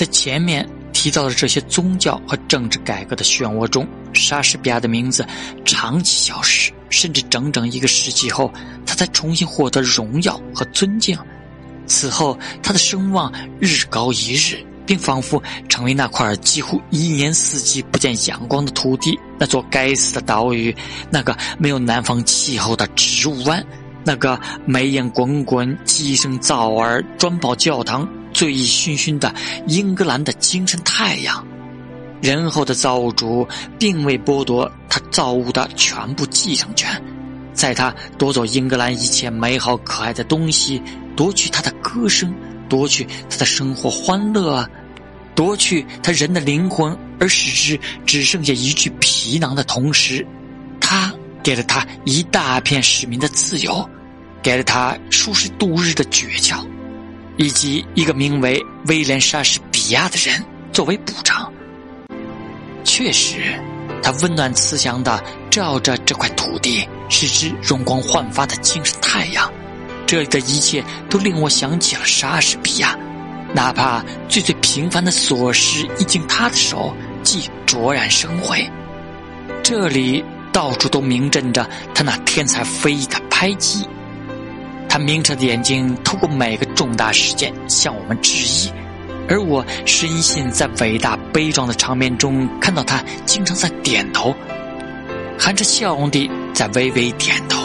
在前面提到的这些宗教和政治改革的漩涡中，莎士比亚的名字长期消失，甚至整整一个世纪后，他才重新获得荣耀和尊敬。此后，他的声望日高一日，并仿佛成为那块几乎一年四季不见阳光的土地，那座该死的岛屿，那个没有南方气候的植物湾，那个煤烟滚滚、鸡声噪耳、砖堡教堂。醉意醺醺的英格兰的精神太阳，仁厚的造物主并未剥夺他造物的全部继承权，在他夺走英格兰一切美好可爱的东西，夺去他的歌声，夺去他的生活欢乐，夺去他人的灵魂，而使之只剩下一具皮囊的同时，他给了他一大片市民的自由，给了他舒适度日的诀窍。以及一个名为威廉·莎士比亚的人作为补偿。确实，他温暖慈祥的照着这块土地，使之容光焕发的精神太阳。这里的一切都令我想起了莎士比亚，哪怕最最平凡的琐事一经他的手，即卓然生辉。这里到处都明证着他那天才飞翼的拍击。他明澈的眼睛透过每个重大事件向我们致意，而我深信在伟大悲壮的场面中看到他经常在点头，含着笑容地在微微点头。